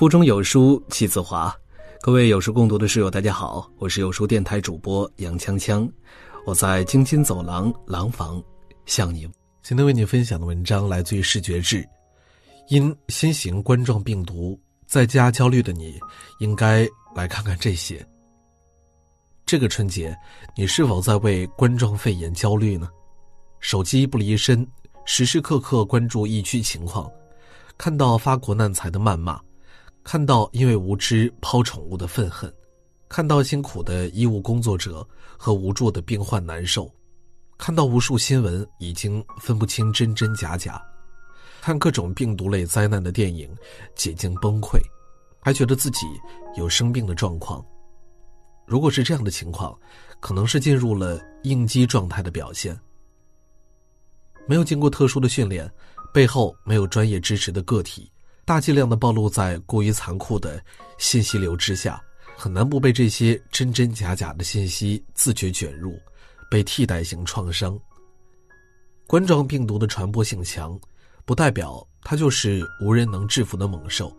腹中有书气自华，各位有书共读的室友，大家好，我是有书电台主播杨锵锵，我在京津走廊廊坊向你。今天为你分享的文章来自于视觉志，因新型冠状病毒在家焦虑的你，应该来看看这些。这个春节，你是否在为冠状肺炎焦虑呢？手机不离身，时时刻刻关注疫区情况，看到发国难财的谩骂。看到因为无知抛宠物的愤恨，看到辛苦的医务工作者和无助的病患难受，看到无数新闻已经分不清真真假假，看各种病毒类灾难的电影，几经崩溃，还觉得自己有生病的状况。如果是这样的情况，可能是进入了应激状态的表现。没有经过特殊的训练，背后没有专业支持的个体。大剂量的暴露在过于残酷的信息流之下，很难不被这些真真假假的信息自觉卷入，被替代性创伤。冠状病毒的传播性强，不代表它就是无人能制服的猛兽。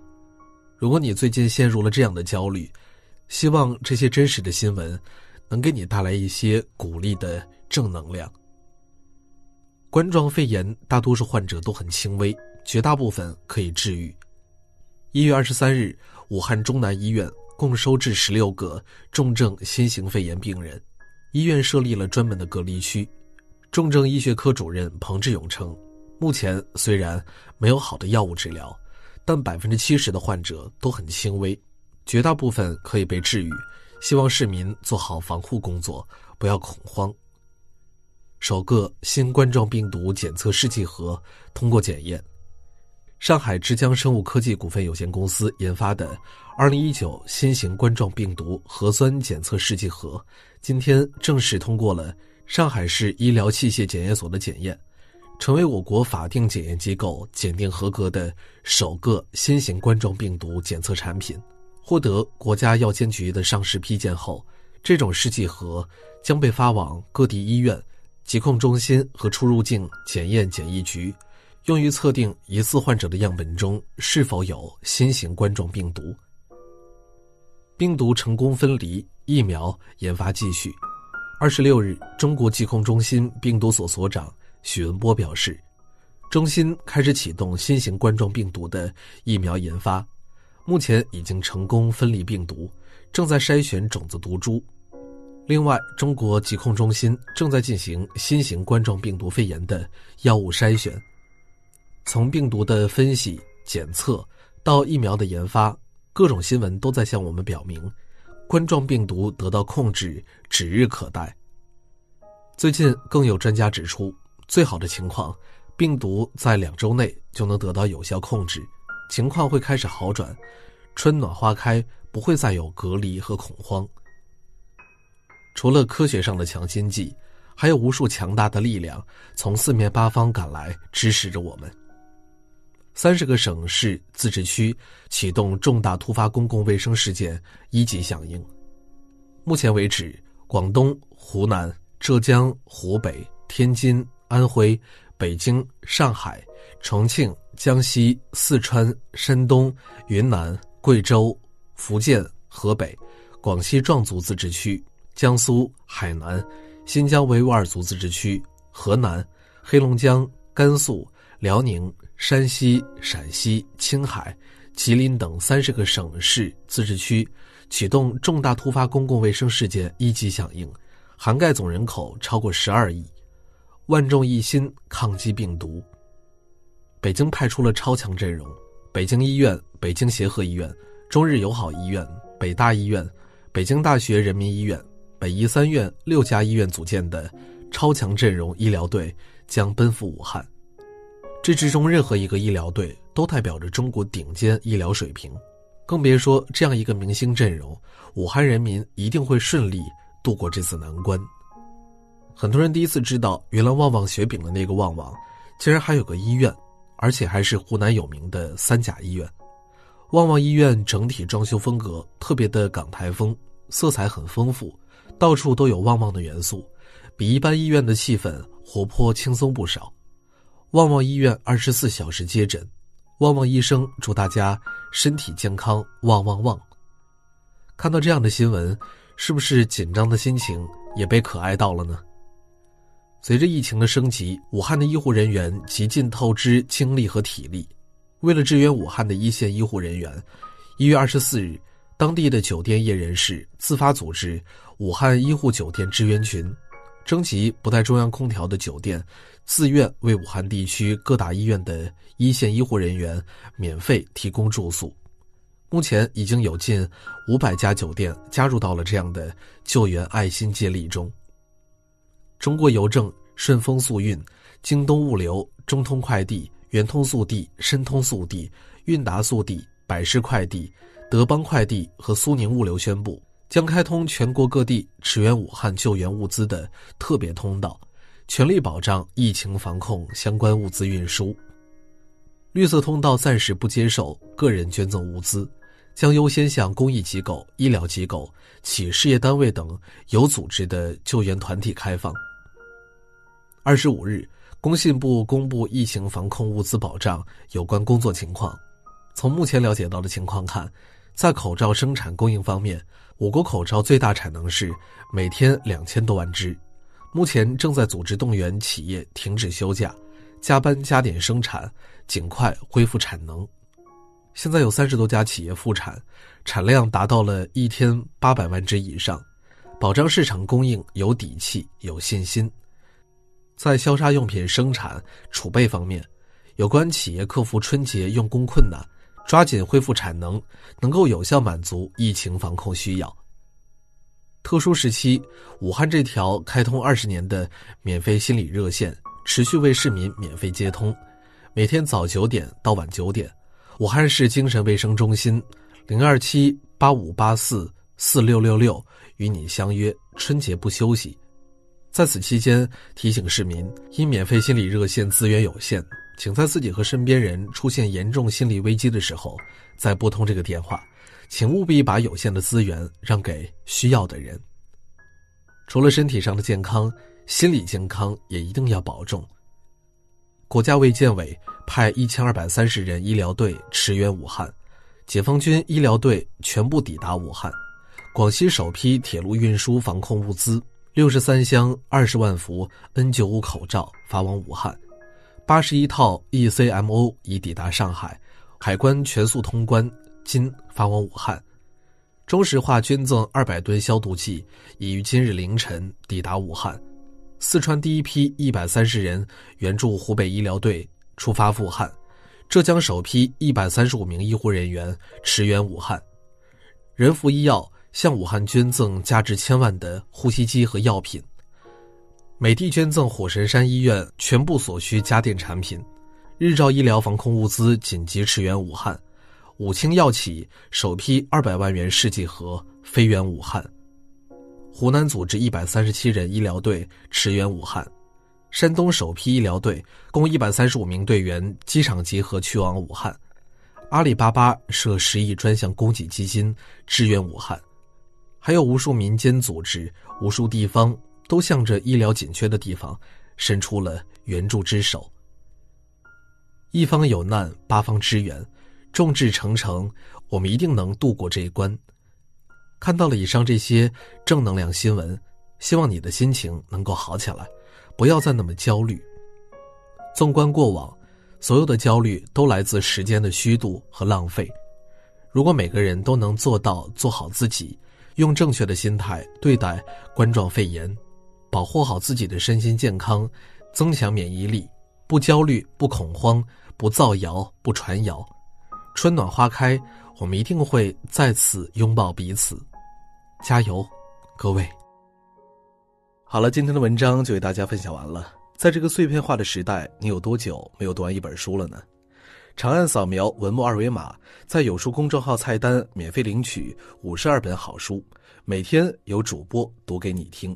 如果你最近陷入了这样的焦虑，希望这些真实的新闻能给你带来一些鼓励的正能量。冠状肺炎大多数患者都很轻微。绝大部分可以治愈。一月二十三日，武汉中南医院共收治十六个重症新型肺炎病人，医院设立了专门的隔离区。重症医学科主任彭志勇称，目前虽然没有好的药物治疗，但百分之七十的患者都很轻微，绝大部分可以被治愈。希望市民做好防护工作，不要恐慌。首个新冠状病毒检测试剂盒通过检验。上海之江生物科技股份有限公司研发的2019新型冠状病毒核酸检测试剂盒，今天正式通过了上海市医疗器械检验所的检验，成为我国法定检验机构检定合格的首个新型冠状病毒检测产品。获得国家药监局的上市批件后，这种试剂盒将被发往各地医院、疾控中心和出入境检验检疫局。用于测定疑似患者的样本中是否有新型冠状病毒。病毒成功分离，疫苗研发继续。二十六日，中国疾控中心病毒所所长许文波表示，中心开始启动新型冠状病毒的疫苗研发，目前已经成功分离病毒，正在筛选种子毒株。另外，中国疾控中心正在进行新型冠状病毒肺炎的药物筛选。从病毒的分析、检测到疫苗的研发，各种新闻都在向我们表明，冠状病毒得到控制指日可待。最近更有专家指出，最好的情况，病毒在两周内就能得到有效控制，情况会开始好转，春暖花开，不会再有隔离和恐慌。除了科学上的强心剂，还有无数强大的力量从四面八方赶来支持着我们。三十个省市自治区启动重大突发公共卫生事件一级响应。目前为止，广东、湖南、浙江、湖北、天津、安徽、北京、上海、重庆、江西、四川、山东、云南、贵州、福建、河北、广西壮族自治区、江苏、海南、新疆维吾尔族自治区、河南、黑龙江、甘肃、辽宁。山西、陕西、青海、吉林等三十个省市自治区启动重大突发公共卫生事件一级响应，涵盖总人口超过十二亿，万众一心抗击病毒。北京派出了超强阵容，北京医院、北京协和医院、中日友好医院、北大医院、北京大学人民医院、北医三院六家医院组建的超强阵容医疗队将奔赴武汉。这之中任何一个医疗队都代表着中国顶尖医疗水平，更别说这样一个明星阵容，武汉人民一定会顺利度过这次难关。很多人第一次知道，原来旺旺雪饼的那个旺旺，竟然还有个医院，而且还是湖南有名的三甲医院。旺旺医院整体装修风格特别的港台风，色彩很丰富，到处都有旺旺的元素，比一般医院的气氛活泼轻松不少。旺旺医院二十四小时接诊，旺旺医生祝大家身体健康，旺旺旺！看到这样的新闻，是不是紧张的心情也被可爱到了呢？随着疫情的升级，武汉的医护人员极尽透支精力和体力，为了支援武汉的一线医护人员，一月二十四日，当地的酒店业人士自发组织武汉医护酒店支援群，征集不带中央空调的酒店，自愿为武汉地区各大医院的一线医护人员免费提供住宿。目前已经有近五百家酒店加入到了这样的救援爱心接力中。中国邮政、顺丰速运、京东物流、中通快递、圆通速递、申通速递、韵达速递、百世快递、德邦快递和苏宁物流宣布，将开通全国各地驰援武汉救援物资的特别通道，全力保障疫情防控相关物资运输。绿色通道暂时不接受个人捐赠物资，将优先向公益机构、医疗机构、企事业单位等有组织的救援团体开放。二十五日，工信部公布疫情防控物资保障有关工作情况。从目前了解到的情况看，在口罩生产供应方面，我国口罩最大产能是每天两千多万只。目前正在组织动员企业停止休假，加班加点生产，尽快恢复产能。现在有三十多家企业复产，产量达到了一天八百万只以上，保障市场供应有底气、有信心。在消杀用品生产储备方面，有关企业克服春节用工困难，抓紧恢复产能，能够有效满足疫情防控需要。特殊时期，武汉这条开通二十年的免费心理热线持续为市民免费接通，每天早九点到晚九点，武汉市精神卫生中心零二七八五八四四六六六与你相约，春节不休息。在此期间，提醒市民，因免费心理热线资源有限，请在自己和身边人出现严重心理危机的时候，再拨通这个电话，请务必把有限的资源让给需要的人。除了身体上的健康，心理健康也一定要保重。国家卫健委派一千二百三十人医疗队驰援武汉，解放军医疗队全部抵达武汉，广西首批铁路运输防控物资。六十三箱二十万副 N 九五口罩发往武汉，八十一套 ECMO 已抵达上海，海关全速通关，今发往武汉。中石化捐赠二百吨消毒剂已于今日凌晨抵达武汉。四川第一批一百三十人援助湖北医疗队出发赴汉，浙江首批一百三十五名医护人员驰援武汉。仁孚医药。向武汉捐赠价值千万的呼吸机和药品，美的捐赠火神山医院全部所需家电产品，日照医疗防控物资紧急驰援武汉，武清药企首批二百万元试剂盒飞援武汉，湖南组织一百三十七人医疗队驰援武汉，山东首批医疗队共一百三十五名队员机场集合去往武汉，阿里巴巴设十亿专项供给基金支援武汉。还有无数民间组织、无数地方都向着医疗紧缺的地方伸出了援助之手。一方有难，八方支援，众志成城，我们一定能度过这一关。看到了以上这些正能量新闻，希望你的心情能够好起来，不要再那么焦虑。纵观过往，所有的焦虑都来自时间的虚度和浪费。如果每个人都能做到做好自己。用正确的心态对待冠状肺炎，保护好自己的身心健康，增强免疫力，不焦虑，不恐慌，不造谣，不传谣。春暖花开，我们一定会再次拥抱彼此。加油，各位！好了，今天的文章就为大家分享完了。在这个碎片化的时代，你有多久没有读完一本书了呢？长按扫描文末二维码，在有书公众号菜单免费领取五十二本好书，每天有主播读给你听。